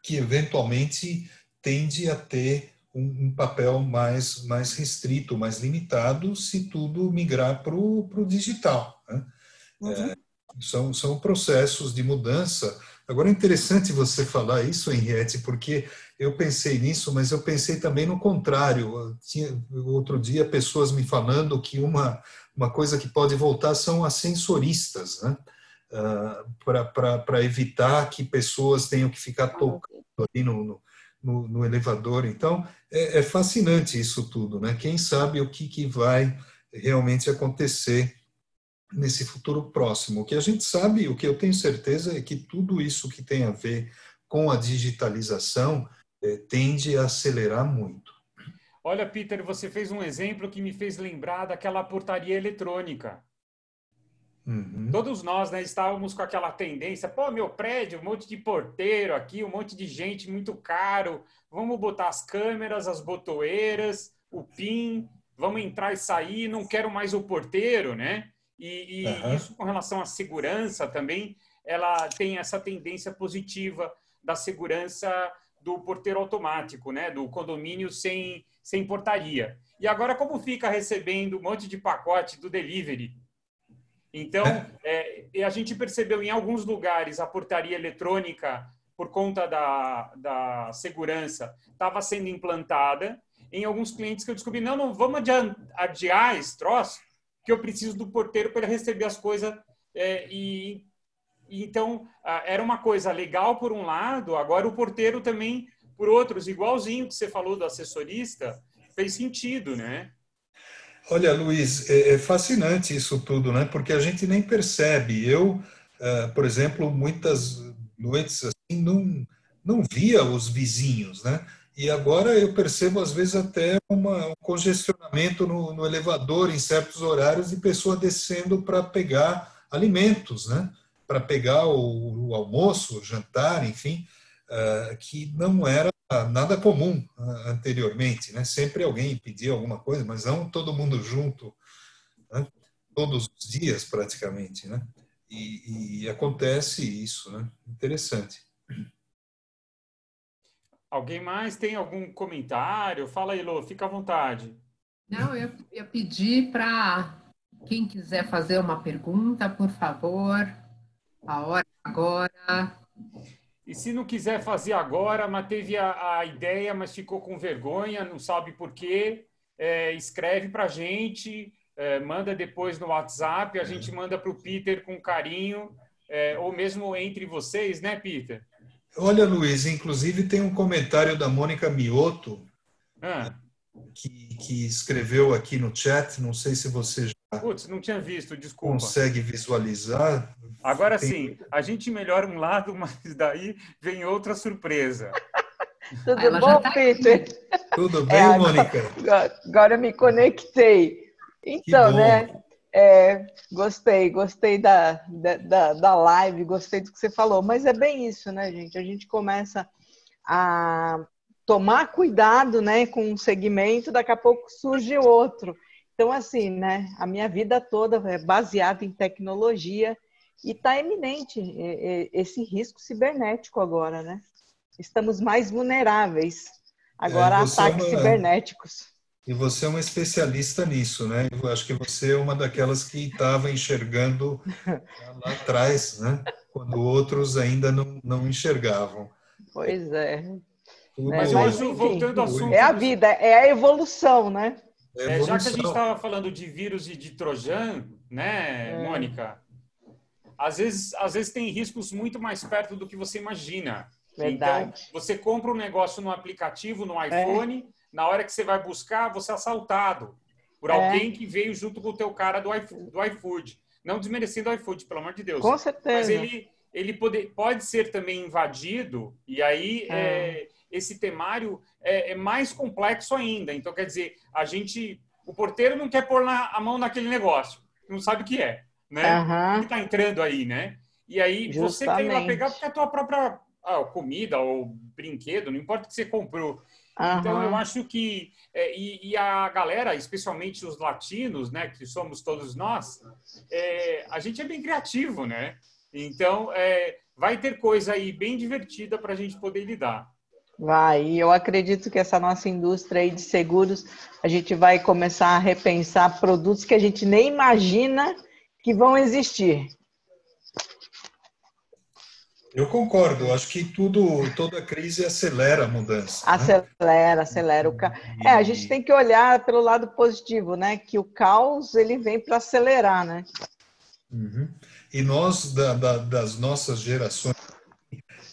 que eventualmente tende a ter um, um papel mais, mais restrito, mais limitado, se tudo migrar para o digital. Né? Uhum. É, são, são processos de mudança. Agora é interessante você falar isso, Henriette, porque eu pensei nisso, mas eu pensei também no contrário. Tinha outro dia pessoas me falando que uma, uma coisa que pode voltar são ascensoristas, né? Uh, para evitar que pessoas tenham que ficar tocando ali no, no, no elevador. Então, é, é, fascinante isso tudo, né? Quem sabe o que, que vai realmente acontecer nesse futuro próximo. O que a gente sabe, o que eu tenho certeza é que tudo isso que tem a ver com a digitalização é, tende a acelerar muito. Olha, Peter, você fez um exemplo que me fez lembrar daquela portaria eletrônica. Uhum. Todos nós né, estávamos com aquela tendência, pô, meu prédio, um monte de porteiro aqui, um monte de gente muito caro, vamos botar as câmeras, as botoeiras, o PIN, vamos entrar e sair, não quero mais o porteiro, né? E, e uhum. isso com relação à segurança também, ela tem essa tendência positiva da segurança do porteiro automático, né? Do condomínio sem, sem portaria. E agora, como fica recebendo um monte de pacote do delivery? Então, é, a gente percebeu em alguns lugares a portaria eletrônica por conta da, da segurança, estava sendo implantada. Em alguns clientes que eu descobri, não, não, vamos adiar esse troço, que eu preciso do porteiro para receber as coisas. É, e, então, era uma coisa legal por um lado, agora o porteiro também por outros, igualzinho que você falou do assessorista, fez sentido, né? Olha, Luiz, é, é fascinante isso tudo, né? Porque a gente nem percebe. Eu, uh, por exemplo, muitas noites assim, não, não via os vizinhos, né? E agora eu percebo, às vezes, até uma, um congestionamento no, no elevador em certos horários de pessoa descendo para pegar alimentos, né? Para pegar o, o, almoço, o jantar, enfim, uh, que não era nada comum uh, anteriormente, né? Sempre alguém pedia alguma coisa, mas não todo mundo junto, né? todos os dias praticamente, né? E, e acontece isso, né? Interessante. Alguém mais tem algum comentário? Fala aí, Lô, fica à vontade. Não, eu ia pedir para quem quiser fazer uma pergunta, por favor, a hora agora. E se não quiser fazer agora, mas teve a, a ideia, mas ficou com vergonha, não sabe por quê, é, escreve para a gente, é, manda depois no WhatsApp, a gente manda para o Peter com carinho, é, ou mesmo entre vocês, né, Peter? Olha, Luiz, inclusive tem um comentário da Mônica Mioto, ah. que, que, escreveu aqui no chat, não sei se você já Putz, não tinha visto, desculpa. consegue visualizar. Agora tem... sim, a gente melhora um lado, mas daí vem outra surpresa. Tudo Ela bom, tá Peter? Tudo bem, é, Mônica? Agora, agora me conectei. Então, né? É, gostei, gostei da, da, da live, gostei do que você falou. Mas é bem isso, né, gente? A gente começa a tomar cuidado né, com um segmento, daqui a pouco surge outro. Então, assim, né, a minha vida toda é baseada em tecnologia e está eminente esse risco cibernético agora, né? Estamos mais vulneráveis agora é, a ataques é uma... cibernéticos. E você é uma especialista nisso, né? Eu acho que você é uma daquelas que estava enxergando lá atrás, né? Quando outros ainda não, não enxergavam. Pois é. Tudo é, mas, enfim, voltando ao assunto. É a vida, é a evolução, né? É, já que a gente estava falando de vírus e de trojan, né, é. Mônica? Às vezes, às vezes tem riscos muito mais perto do que você imagina. Verdade. Então, você compra um negócio no aplicativo, no é. Na hora que você vai buscar, você é assaltado por é. alguém que veio junto com o teu cara do iFood. Do iFood. Não desmerecendo o iFood, pelo amor de Deus. Com certeza. Mas ele, ele pode, pode ser também invadido, e aí é. É, esse temário é, é, mais complexo ainda. Então, quer dizer, a gente. O porteiro não quer pôr na, a mão naquele negócio, não sabe o que é, né? Uhum. que está entrando aí, né? E aí Justamente. você tem lá pegar porque é a tua própria ah, comida ou brinquedo, não importa o que você comprou. Uhum. Então, eu acho que. É, e, e, a galera, especialmente os latinos, né, que somos todos nós, é, a gente é bem criativo, né? Então, é, vai ter coisa aí bem divertida para a gente poder lidar. Vai, e eu acredito que essa nossa indústria aí de seguros, a gente vai começar a repensar produtos que a gente nem imagina que vão existir. Eu concordo. Acho que tudo, toda crise acelera a mudança. Acelera, né? acelera o caos. É, a gente tem que olhar pelo lado positivo, né? Que o caos ele vem para acelerar, né? Uhum. E nós da, da, das nossas gerações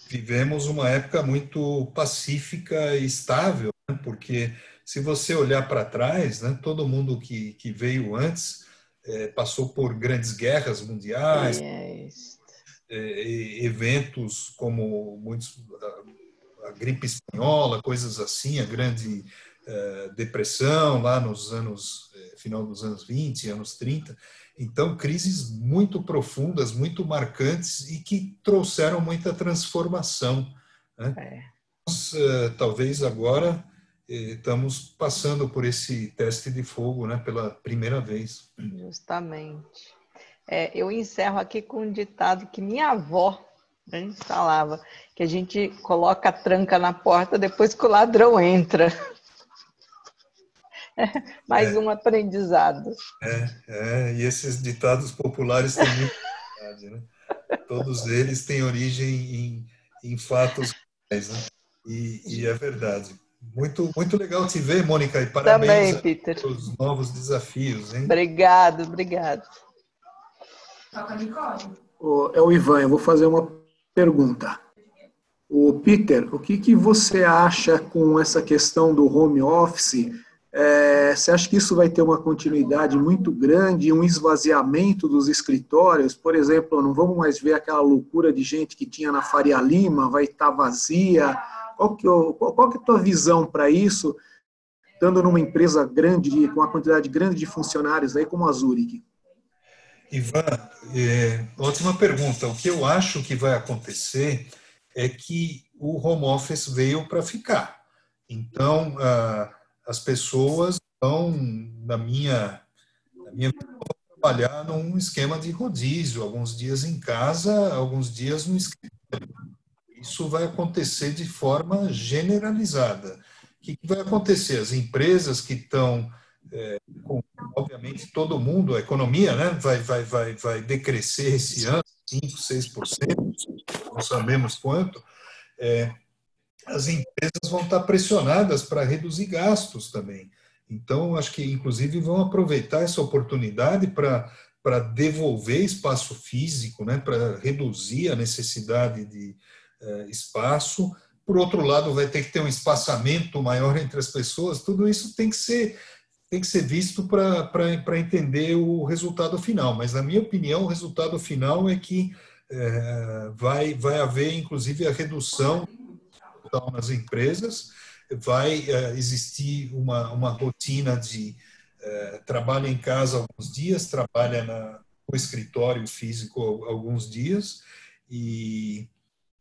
vivemos uma época muito pacífica e estável, né? porque se você olhar para trás, né? Todo mundo que, que veio antes é, passou por grandes guerras mundiais. Yes eventos como muitos, a, a, gripe espanhola, coisas assim, a grande é, depressão lá nos anos, é, final dos anos 20, anos 30. Então, crises muito profundas, muito marcantes e que trouxeram muita transformação. Né? É. Nós, talvez agora estamos passando por esse teste de fogo né, pela primeira vez. Justamente. É, eu encerro aqui com um ditado que minha avó né, falava, que a gente coloca a tranca na porta depois que o ladrão entra. É, mais é. um aprendizado. É, é, e esses ditados populares têm muita verdade, né? Todos eles têm origem em, em fatos reais, né? E, e, é verdade. Muito, muito legal te ver, Mônica, e parabéns Também, Peter. pelos novos desafios. Hein? Obrigado, obrigado. É o Ivan, eu vou fazer uma pergunta. O Peter, o que, que você acha com essa questão do home office? É, você acha que isso vai ter uma continuidade muito grande, um esvaziamento dos escritórios? Por exemplo, não vamos mais ver aquela loucura de gente que tinha na Faria Lima, vai estar vazia. Qual que, qual, qual que é a tua visão para isso, estando numa empresa grande, com uma quantidade grande de funcionários aí como a Zurich? Ivan, é, ótima pergunta. O que eu acho que vai acontecer é que o home office veio para ficar. Então, as pessoas vão, na minha, na minha trabalhar num esquema de rodízio, alguns dias em casa, alguns dias no escritório. Isso vai acontecer de forma generalizada. O que, vai acontecer? As empresas que estão é, com, obviamente, todo mundo, a economia né, vai, vai, vai, vai decrescer esse ano, 5%, 6%, não sabemos quanto, é, as empresas vão estar pressionadas para reduzir gastos também. Então, acho que, inclusive, vão aproveitar essa oportunidade para para devolver espaço físico, né, para reduzir a necessidade de uh, espaço. Por outro lado, vai ter que ter um espaçamento maior entre as pessoas. Tudo isso tem que ser tem que ser visto para entender o resultado final. Mas, na minha opinião, o resultado final é que é, vai, vai haver, inclusive, a redução nas empresas, vai é, existir uma, uma rotina de é, trabalho em casa alguns dias, trabalha na, no escritório físico alguns dias, e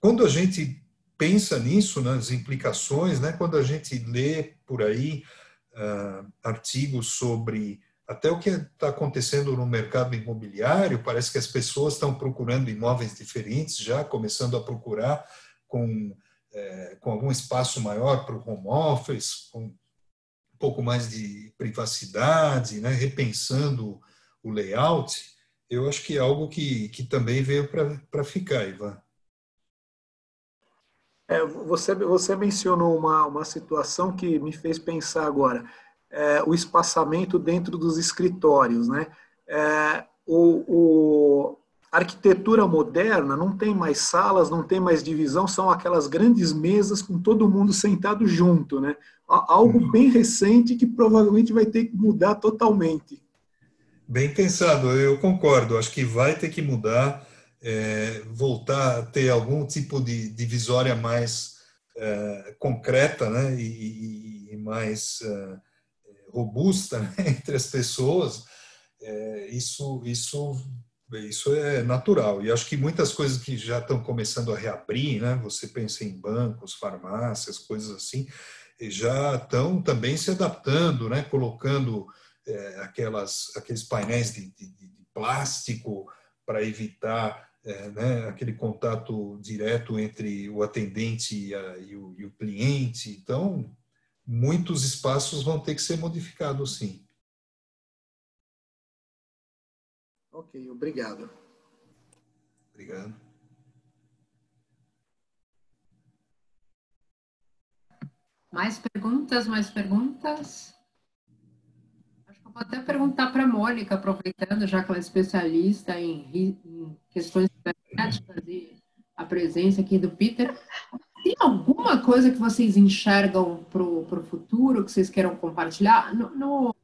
quando a gente pensa nisso, nas implicações, né, quando a gente lê por aí uh, artigos sobre até o que está acontecendo no mercado imobiliário, parece que as pessoas estão procurando imóveis diferentes, já começando a procurar com, é, com algum espaço maior para o home office, com um pouco mais de privacidade, né, repensando o layout. Eu acho que é algo que, que também veio para ficar, Ivan. É, você, você mencionou uma, uma situação que me fez pensar agora, é, o espaçamento dentro dos escritórios. Né? É, o, o, a arquitetura moderna não tem mais salas, não tem mais divisão, são aquelas grandes mesas com todo mundo sentado junto. Né? Algo uhum. bem recente que provavelmente vai ter que mudar totalmente. Bem pensado, eu concordo. Acho que vai ter que mudar é, voltar a ter algum tipo de divisória mais é, concreta né, e, e mais é, robusta né, entre as pessoas, é, isso, isso, isso é natural. E acho que muitas coisas que já estão começando a reabrir, né, você pensa em bancos, farmácias, coisas assim, já estão também se adaptando, né, colocando é, aquelas, aqueles painéis de, de, de plástico para evitar é, né, aquele contato direto entre o atendente e, a, e, o, e, o, cliente. Então, muitos espaços vão ter que ser modificados, sim. Ok, obrigado. Obrigado. Mais perguntas? Mais perguntas? Vou até perguntar para a Mônica, aproveitando, já que ela é especialista em, em questões cibernéticas e a presença aqui do Peter. Tem alguma coisa que vocês enxergam para o futuro que vocês queiram compartilhar? No, no,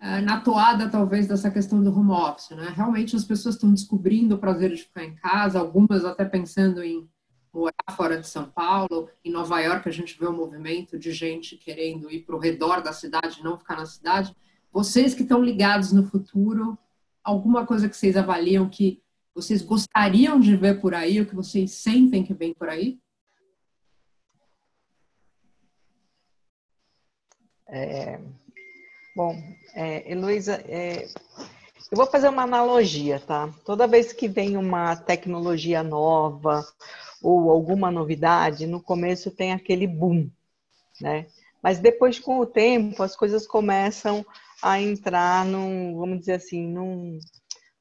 é, na toada, talvez, dessa questão do home office, né? Realmente as pessoas estão descobrindo o prazer de ficar em casa, algumas até pensando em morar fora de São Paulo. Em Nova York, a gente vê um movimento de gente querendo ir para o redor da cidade, não ficar na cidade. Vocês que estão ligados no futuro, alguma coisa que vocês avaliam que vocês gostariam de ver por aí, o que vocês sentem que vem por aí? É, bom, é, Heloísa, é, eu vou fazer uma analogia, tá? Toda vez que vem uma tecnologia nova ou alguma novidade, no começo tem aquele boom, né? Mas depois, com o tempo, as coisas começam a entrar num, vamos dizer assim, num,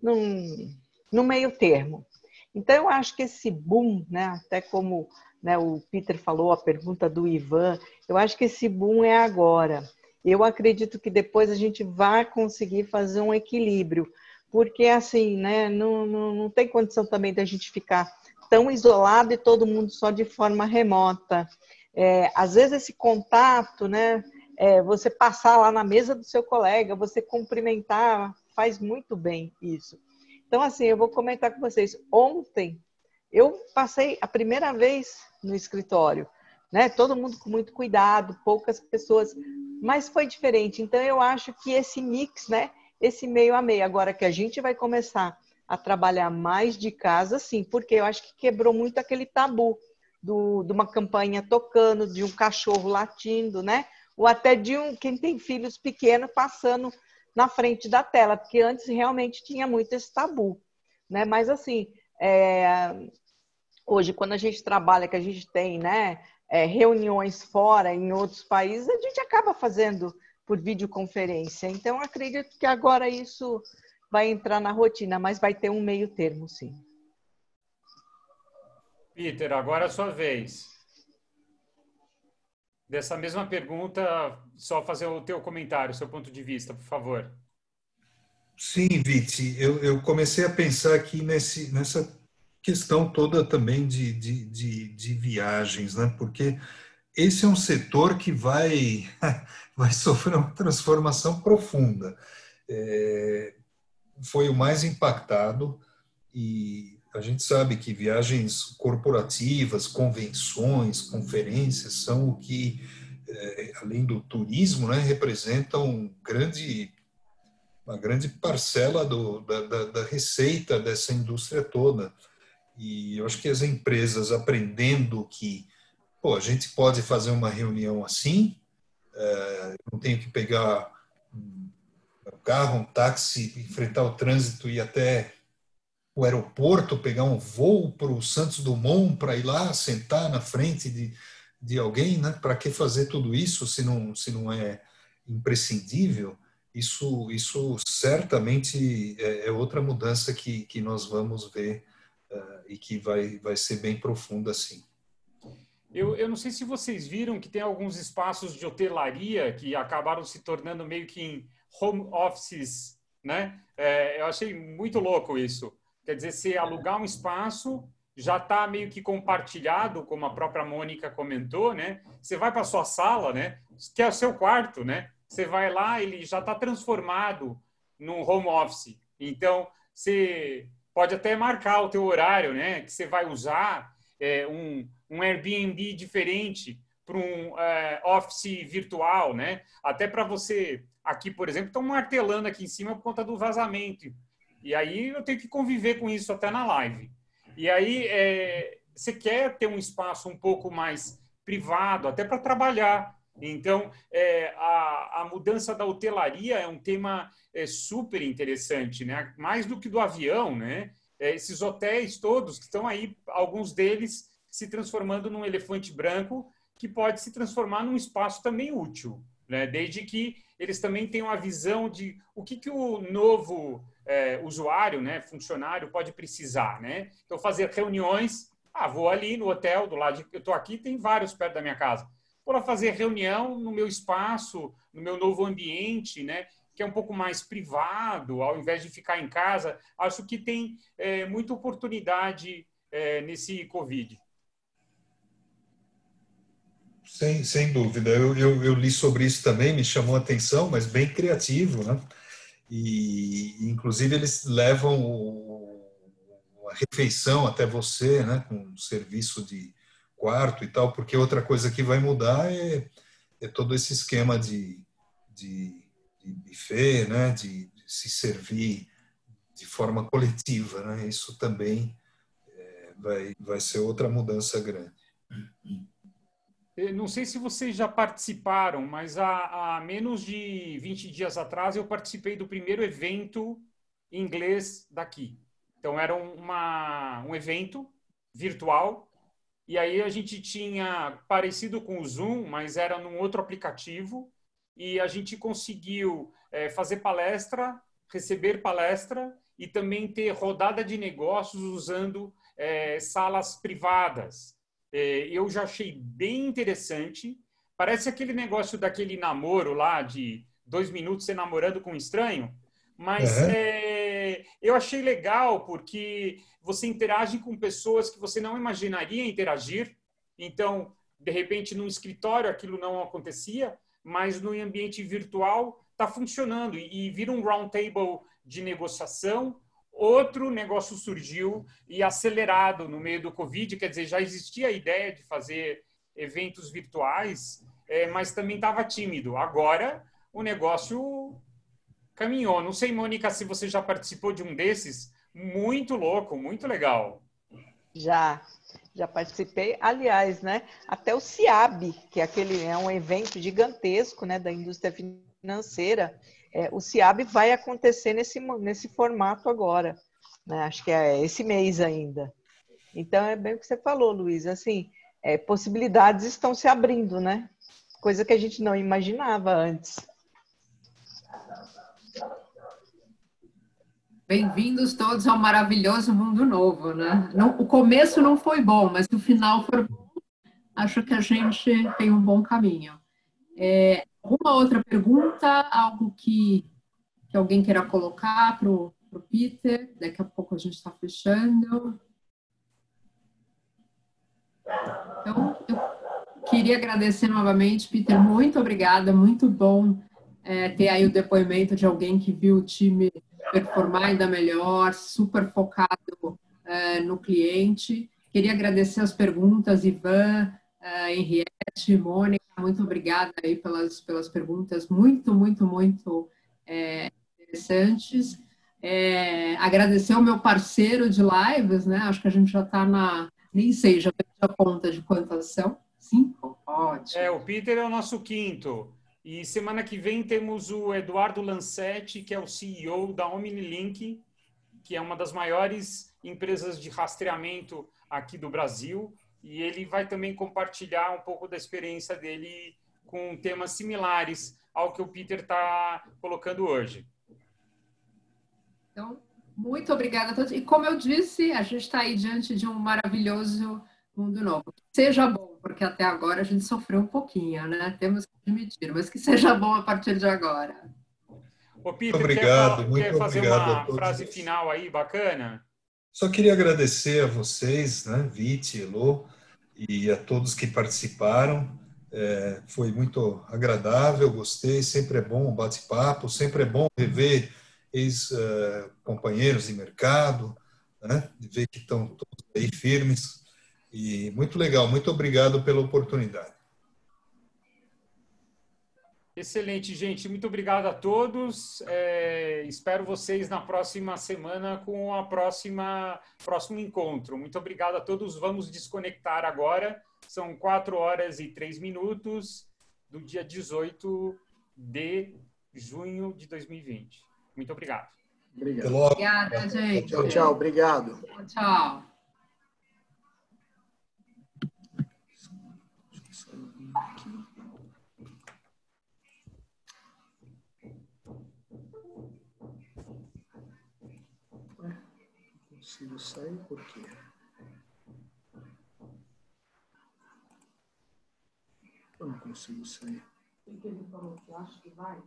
num, num meio termo. Então, eu acho que esse boom, né, até como né? O Peter falou a pergunta do Ivan. Eu acho que esse boom é agora. Eu acredito que depois a gente vai conseguir fazer um equilíbrio, porque assim, né? Não, não, não tem condição também da gente ficar tão isolado e todo mundo só de forma remota. É, às vezes esse contato, né? É, você passar lá na mesa do seu colega, você cumprimentar, faz muito bem isso. Então, assim, eu vou comentar com vocês. Ontem, eu passei a primeira vez no escritório, né? Todo mundo com muito cuidado, poucas pessoas, mas foi diferente. Então, eu acho que esse mix, né? Esse meio a meio, agora que a gente vai começar a trabalhar mais de casa, sim, porque eu acho que quebrou muito aquele tabu do, de uma campanha tocando, de um cachorro latindo, né? Ou até de um quem tem filhos pequenos passando na frente da tela, porque antes realmente tinha muito esse tabu, né? Mas assim, é, hoje quando a gente trabalha, que a gente tem, né, é, reuniões fora em outros países, a gente acaba fazendo por videoconferência. Então acredito que agora isso vai entrar na rotina, mas vai ter um meio termo, sim. Peter, agora é a sua vez. Dessa mesma pergunta, só fazer o teu comentário, seu ponto de vista, por favor. Sim, Viti, eu, eu comecei a pensar aqui nesse, nessa questão toda também de, de, de, de viagens, né? Porque esse é um setor que vai, vai sofrer uma transformação profunda. É, foi o mais impactado e a gente sabe que viagens corporativas, convenções, conferências são o que, é, além do turismo, né, representam um grande, uma grande parcela do, da, da, da receita dessa indústria toda. E eu acho que as empresas aprendendo que pô, a gente pode fazer uma reunião assim, é, não tenho que pegar carro, um táxi, enfrentar o trânsito e até o aeroporto, pegar um voo para o Santos Dumont para ir lá sentar na frente de, de alguém, né? Para que fazer tudo isso se não se não é imprescindível? Isso isso certamente é, é outra mudança que que nós vamos ver uh, e que vai vai ser bem profunda assim. Eu, eu não sei se vocês viram que tem alguns espaços de hotelaria que acabaram se tornando meio que em home offices, né? É, eu achei muito louco isso. Quer dizer, se alugar um espaço já está meio que compartilhado, como a própria Mônica comentou, né? Você vai para sua sala, né? Que é o seu quarto, né? Você vai lá, ele já está transformado num home office. Então, você pode até marcar o teu horário, né? Que você vai usar é, um, um Airbnb diferente para um é, office virtual, né? Até para você aqui, por exemplo, estão martelando aqui em cima por conta do vazamento. E aí eu tenho que conviver com isso até na live. E aí é, você quer ter um espaço um pouco mais privado, até para trabalhar. Então, é, a, a, mudança da hotelaria é um tema é, super interessante, né? mais do que do avião. Né? É, esses hotéis todos que estão aí, alguns deles se transformando num elefante branco que pode se transformar num espaço também útil, né? desde que eles também tenham a visão de o que, que o novo é, usuário, né, funcionário, pode precisar. Né? Então, fazer reuniões. Ah, vou ali no hotel do lado de, eu estou aqui, tem vários perto da minha casa. Vou lá fazer reunião no meu espaço, no meu novo ambiente, né? que é um pouco mais privado, ao invés de ficar em casa. Acho que tem é, muita oportunidade é, nesse Covid. Sem, sem dúvida. Eu, eu, eu, li sobre isso também, me chamou a atenção, mas bem criativo, né? E, inclusive, eles levam o, a refeição até você, né? Com um serviço de quarto e tal, porque outra coisa que vai mudar é, é todo esse esquema de, de, de buffet, né? De, de, se servir de forma coletiva, né? Isso também é, vai, vai ser outra mudança grande. Não sei se vocês já participaram, mas há, há, menos de 20 dias atrás eu participei do primeiro evento em inglês daqui. Então, era uma, um evento virtual e aí a gente tinha parecido com o Zoom, mas era num outro aplicativo e a gente conseguiu é, fazer palestra, receber palestra e também ter rodada de negócios usando é, salas privadas. É, eu já achei bem interessante. Parece aquele negócio daquele namoro lá de dois minutos você namorando com um estranho, mas uhum. é, eu achei legal porque você interage com pessoas que você não imaginaria interagir. Então, de repente, num escritório aquilo não acontecia, mas no ambiente virtual está funcionando e, e vira um round table de negociação. Outro negócio surgiu e acelerado no meio do Covid, quer dizer, já existia a ideia de fazer eventos virtuais, é, mas também estava tímido. Agora o negócio caminhou. Não sei, Mônica, se você já participou de um desses. Muito louco, muito legal. Já, já participei. Aliás, né? Até o CIAB, que é aquele é um evento gigantesco, né, da indústria financeira. É, o CIAB vai acontecer nesse nesse formato agora, né? Acho que é esse mês ainda. Então é bem o que você falou, Luiz. Assim, é, possibilidades estão se abrindo, né? Coisa que a gente não imaginava antes. Bem-vindos todos ao maravilhoso mundo novo, né? Não, o começo não foi bom, mas o final for bom, acho que a gente tem um bom caminho. É, alguma outra pergunta? Algo que, que alguém queira colocar para o Peter? Daqui a pouco a gente está fechando. Então, eu queria agradecer novamente, Peter, muito obrigada, muito bom é, ter aí o depoimento de alguém que viu o time performar ainda melhor, super focado é, no cliente. Queria agradecer as perguntas, Ivan, é, Henriette, Mônica, muito obrigada aí pelas, pelas perguntas muito, muito, muito é, interessantes. É, agradecer ao meu parceiro de lives, né? Acho que a gente já está na. Nem sei, já perdi a conta de quantas são. Cinco? Ótimo. É, o Peter é o nosso quinto. E semana que vem temos o Eduardo Lancetti, que é o CEO da OmniLink, que é uma das maiores empresas de rastreamento aqui do Brasil. E ele vai também compartilhar um pouco da experiência dele com temas similares ao que o Peter está colocando hoje. Então, muito obrigada a todos. E como eu disse, a gente está aí diante de um maravilhoso mundo novo. Seja bom, porque até agora a gente sofreu um pouquinho, né? Temos que admitir, mas que seja bom a partir de agora. Ô, Peter, obrigado, quer, muito quer fazer uma frase final aí, bacana? Só queria agradecer a vocês, né, Vite, Elô, e a todos que participaram. É, foi muito agradável, gostei. Sempre é bom bate-papo, sempre é bom rever ex-companheiros de mercado, né, ver que estão todos aí firmes e muito legal, muito obrigado pela oportunidade. Excelente, gente. Muito obrigado a todos. É, espero vocês na próxima semana com a próxima próximo encontro. Muito obrigado a todos. Vamos desconectar agora. São quatro horas e três minutos do dia 18 de junho de 2020. Muito obrigado. Obrigado. Obrigada, gente. Tchau, tchau. Obrigado. Tchau. filho sai por quê? Eu não consigo sair. Porque ele falou que acho que vai.